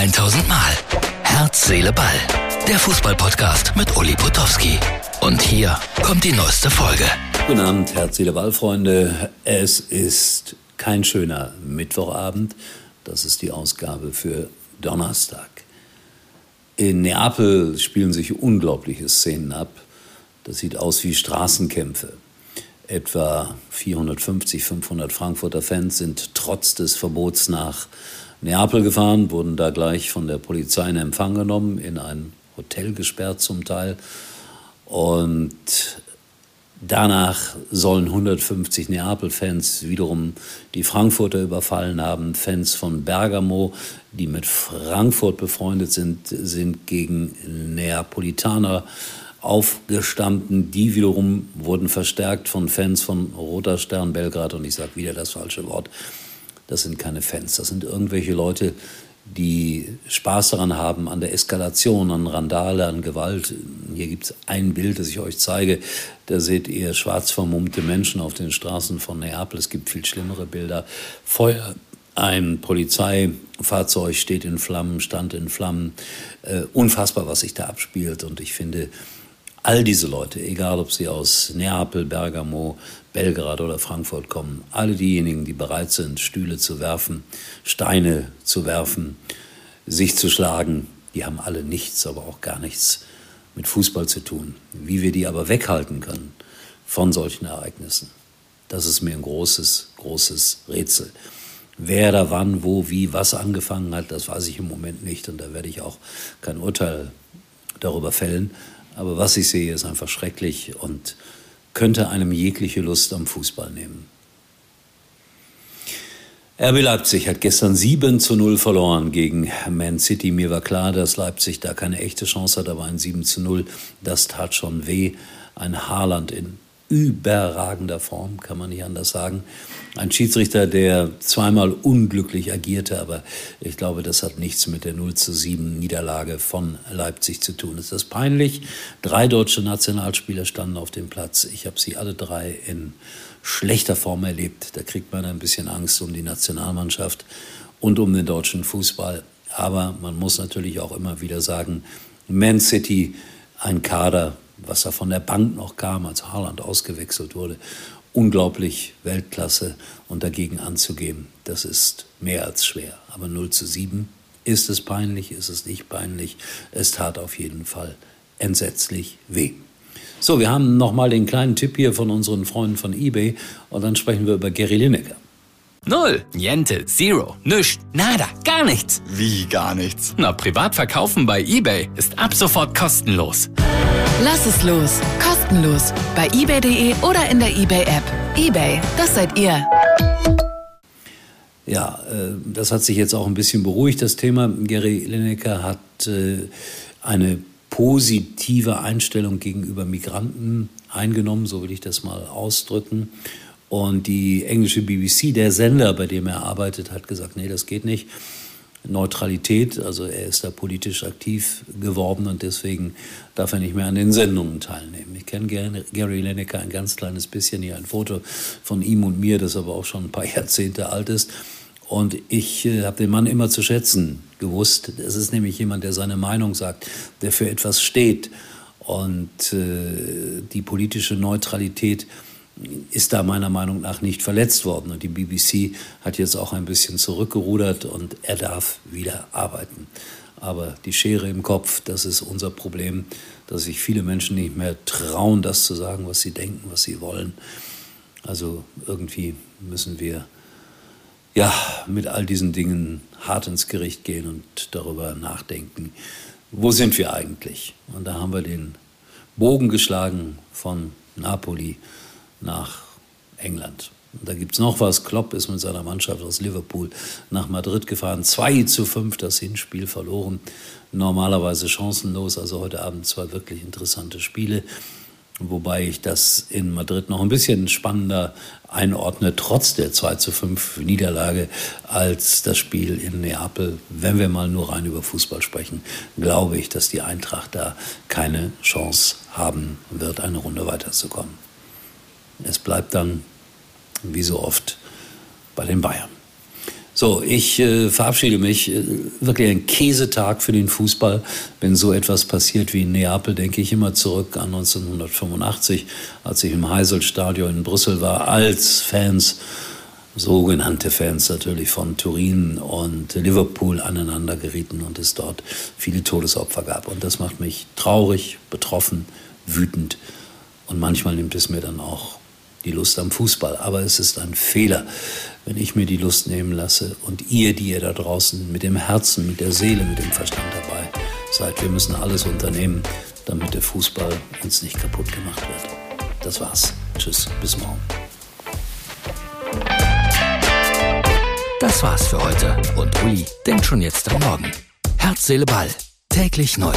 1000 Mal. Herz, Seele, Ball. Der Fußballpodcast mit Uli Potowski. Und hier kommt die neueste Folge. Guten Abend, Herz, Seele, Ball, Freunde. Es ist kein schöner Mittwochabend. Das ist die Ausgabe für Donnerstag. In Neapel spielen sich unglaubliche Szenen ab. Das sieht aus wie Straßenkämpfe. Etwa 450, 500 Frankfurter Fans sind trotz des Verbots nach Neapel gefahren, wurden da gleich von der Polizei in Empfang genommen, in ein Hotel gesperrt zum Teil. Und danach sollen 150 Neapel-Fans wiederum die Frankfurter überfallen haben. Fans von Bergamo, die mit Frankfurt befreundet sind, sind gegen Neapolitaner aufgestanden. Die wiederum wurden verstärkt von Fans von Roter Stern Belgrad. Und ich sage wieder das falsche Wort. Das sind keine Fans. Das sind irgendwelche Leute, die Spaß daran haben, an der Eskalation, an Randale, an Gewalt. Hier gibt es ein Bild, das ich euch zeige. Da seht ihr schwarz vermummte Menschen auf den Straßen von Neapel. Es gibt viel schlimmere Bilder. Feuer, ein Polizeifahrzeug steht in Flammen, stand in Flammen. Äh, unfassbar, was sich da abspielt. Und ich finde, all diese Leute, egal ob sie aus Neapel, Bergamo, Belgrad oder Frankfurt kommen, alle diejenigen, die bereit sind, Stühle zu werfen, Steine zu werfen, sich zu schlagen, die haben alle nichts, aber auch gar nichts mit Fußball zu tun. Wie wir die aber weghalten können von solchen Ereignissen, das ist mir ein großes, großes Rätsel. Wer da wann, wo, wie, was angefangen hat, das weiß ich im Moment nicht und da werde ich auch kein Urteil darüber fällen. Aber was ich sehe, ist einfach schrecklich und könnte einem jegliche Lust am Fußball nehmen. RB Leipzig hat gestern 7 zu 0 verloren gegen Man City. Mir war klar, dass Leipzig da keine echte Chance hat, aber ein 7 zu 0, das tat schon weh. Ein Haaland in überragender Form, kann man nicht anders sagen. Ein Schiedsrichter, der zweimal unglücklich agierte, aber ich glaube, das hat nichts mit der 0 zu 7 Niederlage von Leipzig zu tun. Ist das peinlich? Drei deutsche Nationalspieler standen auf dem Platz. Ich habe sie alle drei in schlechter Form erlebt. Da kriegt man ein bisschen Angst um die Nationalmannschaft und um den deutschen Fußball. Aber man muss natürlich auch immer wieder sagen, Man City, ein Kader, was da von der Bank noch kam, als Haaland ausgewechselt wurde, unglaublich Weltklasse und dagegen anzugehen, das ist mehr als schwer. Aber 0 zu 7, ist es peinlich, ist es nicht peinlich? Es tat auf jeden Fall entsetzlich weh. So, wir haben nochmal den kleinen Tipp hier von unseren Freunden von eBay und dann sprechen wir über Gary Lineker. Null, Niente, Zero, Nüscht, Nada, gar nichts. Wie gar nichts? Na, privat verkaufen bei eBay ist ab sofort kostenlos. Lass es los, kostenlos, bei ebay.de oder in der eBay-App. eBay, das seid ihr. Ja, äh, das hat sich jetzt auch ein bisschen beruhigt, das Thema. Gary Lineker hat äh, eine positive Einstellung gegenüber Migranten eingenommen, so will ich das mal ausdrücken. Und die englische BBC, der Sender, bei dem er arbeitet, hat gesagt, nee, das geht nicht. Neutralität, also er ist da politisch aktiv geworden und deswegen darf er nicht mehr an den Sendungen teilnehmen. Ich kenne Gary Lineker ein ganz kleines bisschen, hier ein Foto von ihm und mir, das aber auch schon ein paar Jahrzehnte alt ist. Und ich äh, habe den Mann immer zu schätzen gewusst. Es ist nämlich jemand, der seine Meinung sagt, der für etwas steht. Und äh, die politische Neutralität ist da meiner Meinung nach nicht verletzt worden. Und die BBC hat jetzt auch ein bisschen zurückgerudert und er darf wieder arbeiten. Aber die Schere im Kopf, das ist unser Problem, dass sich viele Menschen nicht mehr trauen, das zu sagen, was sie denken, was sie wollen. Also irgendwie müssen wir ja mit all diesen Dingen hart ins Gericht gehen und darüber nachdenken, wo sind wir eigentlich? Und da haben wir den Bogen geschlagen von Napoli nach England. Und da gibt es noch was. Klopp ist mit seiner Mannschaft aus Liverpool nach Madrid gefahren. 2 zu 5 das Hinspiel verloren. Normalerweise chancenlos. Also heute Abend zwei wirklich interessante Spiele. Wobei ich das in Madrid noch ein bisschen spannender einordne, trotz der 2 zu 5 Niederlage, als das Spiel in Neapel. Wenn wir mal nur rein über Fußball sprechen, glaube ich, dass die Eintracht da keine Chance haben wird, eine Runde weiterzukommen. Es bleibt dann, wie so oft, bei den Bayern. So, ich äh, verabschiede mich. Äh, wirklich ein Käsetag für den Fußball. Wenn so etwas passiert wie in Neapel, denke ich immer zurück an 1985, als ich im Heiselstadion in Brüssel war, als Fans, sogenannte Fans natürlich von Turin und Liverpool aneinander gerieten und es dort viele Todesopfer gab. Und das macht mich traurig, betroffen, wütend und manchmal nimmt es mir dann auch die Lust am Fußball. Aber es ist ein Fehler, wenn ich mir die Lust nehmen lasse und ihr, die ihr da draußen mit dem Herzen, mit der Seele, mit dem Verstand dabei seid. Wir müssen alles unternehmen, damit der Fußball uns nicht kaputt gemacht wird. Das war's. Tschüss, bis morgen. Das war's für heute und Uli denkt schon jetzt am Morgen. Herz, Seele, Ball. Täglich neu.